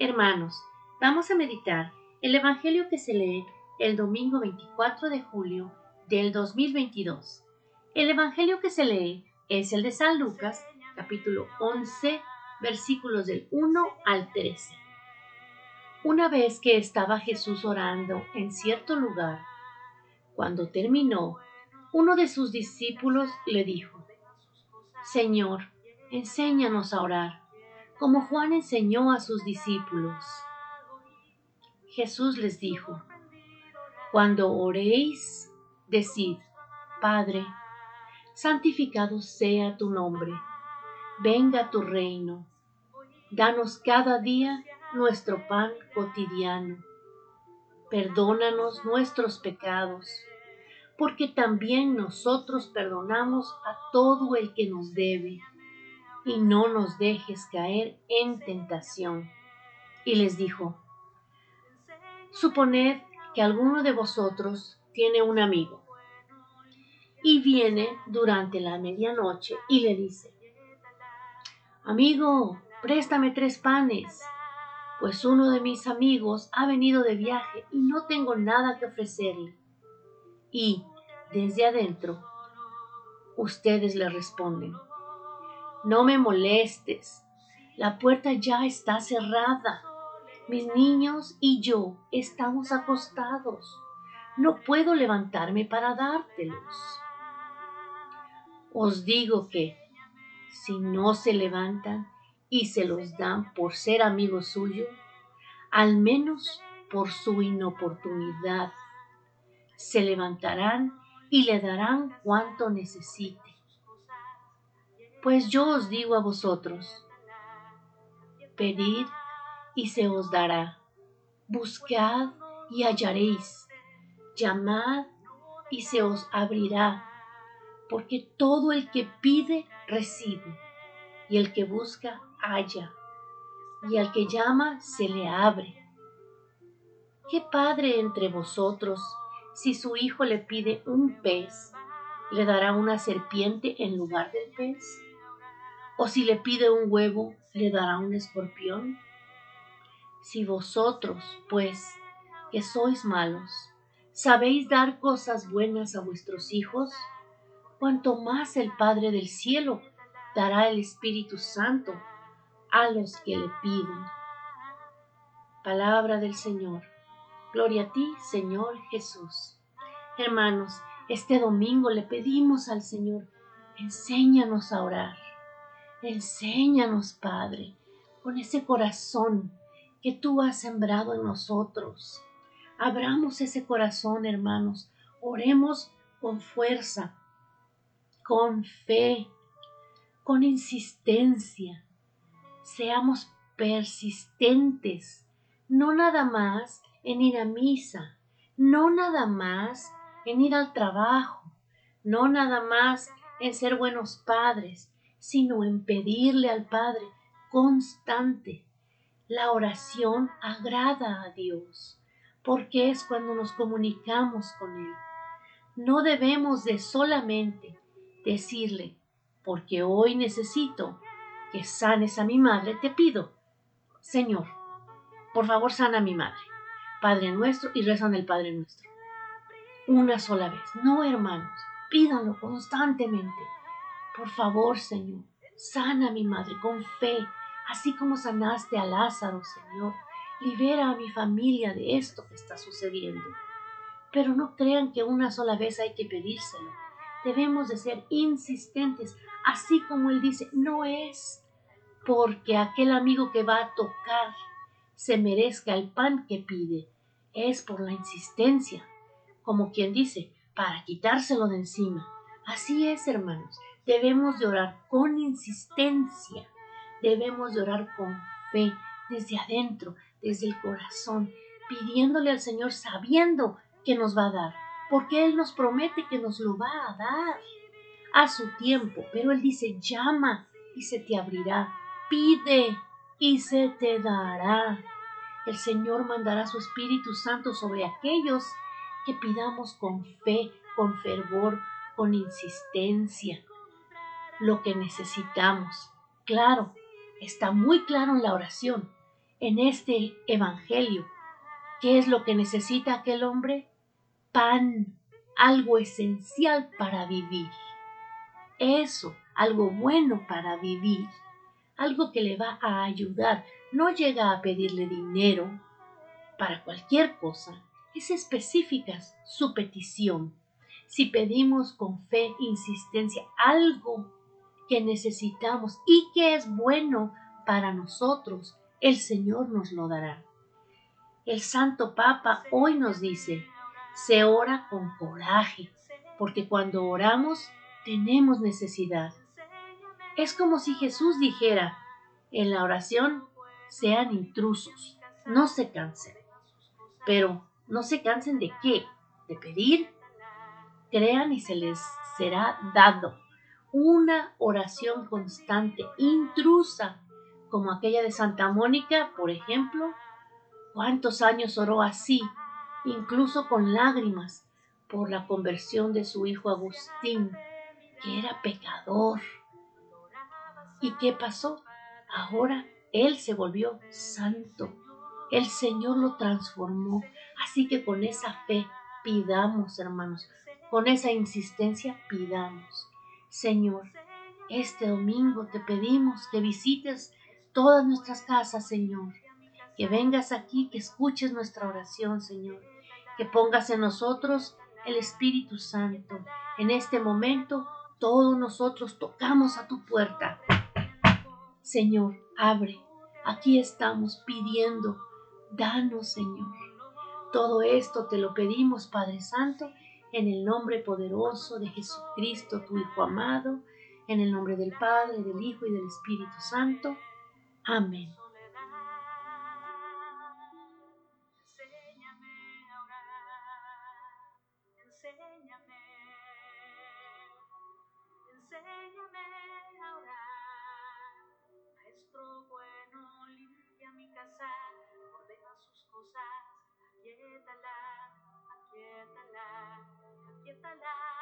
Hermanos, vamos a meditar el Evangelio que se lee el domingo 24 de julio del 2022. El Evangelio que se lee es el de San Lucas, capítulo 11, versículos del 1 al 13. Una vez que estaba Jesús orando en cierto lugar, cuando terminó, uno de sus discípulos le dijo, Señor, enséñanos a orar, como Juan enseñó a sus discípulos. Jesús les dijo, Cuando oréis, decid, Padre, santificado sea tu nombre, venga tu reino, danos cada día nuestro pan cotidiano, perdónanos nuestros pecados, porque también nosotros perdonamos a todo el que nos debe y no nos dejes caer en tentación. Y les dijo, Suponed que alguno de vosotros tiene un amigo y viene durante la medianoche y le dice, Amigo, préstame tres panes, pues uno de mis amigos ha venido de viaje y no tengo nada que ofrecerle. Y desde adentro, ustedes le responden, no me molestes. La puerta ya está cerrada. Mis niños y yo estamos acostados. No puedo levantarme para dártelos. Os digo que, si no se levantan y se los dan por ser amigos suyos, al menos por su inoportunidad, se levantarán y le darán cuanto necesite. Pues yo os digo a vosotros, pedid y se os dará, buscad y hallaréis, llamad y se os abrirá, porque todo el que pide recibe, y el que busca halla, y al que llama se le abre. ¿Qué padre entre vosotros, si su hijo le pide un pez, le dará una serpiente en lugar del pez? ¿O si le pide un huevo, le dará un escorpión? Si vosotros, pues, que sois malos, sabéis dar cosas buenas a vuestros hijos, cuanto más el Padre del cielo dará el Espíritu Santo a los que le piden. Palabra del Señor. Gloria a ti, Señor Jesús. Hermanos, este domingo le pedimos al Señor, enséñanos a orar. Enséñanos, Padre, con ese corazón que tú has sembrado en nosotros. Abramos ese corazón, hermanos. Oremos con fuerza, con fe, con insistencia. Seamos persistentes, no nada más en ir a misa, no nada más en ir al trabajo, no nada más en ser buenos padres, sino en pedirle al Padre constante. La oración agrada a Dios, porque es cuando nos comunicamos con Él. No debemos de solamente decirle, porque hoy necesito que sanes a mi madre, te pido, Señor, por favor sana a mi madre, Padre nuestro, y rezan el Padre nuestro. Una sola vez, no hermanos, pídanlo constantemente por favor, Señor, sana a mi madre con fe, así como sanaste a Lázaro, Señor. Libera a mi familia de esto que está sucediendo. Pero no crean que una sola vez hay que pedírselo. Debemos de ser insistentes, así como Él dice, no es porque aquel amigo que va a tocar se merezca el pan que pide, es por la insistencia, como quien dice, para quitárselo de encima. Así es, hermanos, Debemos de orar con insistencia, debemos de orar con fe, desde adentro, desde el corazón, pidiéndole al Señor sabiendo que nos va a dar, porque Él nos promete que nos lo va a dar a su tiempo, pero Él dice, llama y se te abrirá, pide y se te dará. El Señor mandará su Espíritu Santo sobre aquellos que pidamos con fe, con fervor, con insistencia lo que necesitamos. Claro, está muy claro en la oración. en este Evangelio. ¿Qué es lo que necesita aquel hombre? Pan, algo esencial para vivir. Eso, algo bueno para vivir, algo que le va a ayudar. No llega a pedirle dinero para cualquier cosa, es específica su petición. Si pedimos con fe, insistencia, algo que necesitamos y que es bueno para nosotros, el Señor nos lo dará. El Santo Papa hoy nos dice, se ora con coraje, porque cuando oramos tenemos necesidad. Es como si Jesús dijera, en la oración sean intrusos, no se cansen. Pero no se cansen de qué? De pedir. Crean y se les será dado. Una oración constante, intrusa, como aquella de Santa Mónica, por ejemplo. ¿Cuántos años oró así, incluso con lágrimas, por la conversión de su hijo Agustín, que era pecador? ¿Y qué pasó? Ahora él se volvió santo. El Señor lo transformó. Así que con esa fe pidamos, hermanos, con esa insistencia pidamos. Señor, este domingo te pedimos que visites todas nuestras casas, Señor. Que vengas aquí, que escuches nuestra oración, Señor. Que pongas en nosotros el Espíritu Santo. En este momento, todos nosotros tocamos a tu puerta. Señor, abre. Aquí estamos pidiendo. Danos, Señor. Todo esto te lo pedimos, Padre Santo, en el nombre poderoso de Jesucristo, tu Hijo amado, en el nombre del Padre, del Hijo y del Espíritu Santo. Amén. Ordena sus cosas, empieza la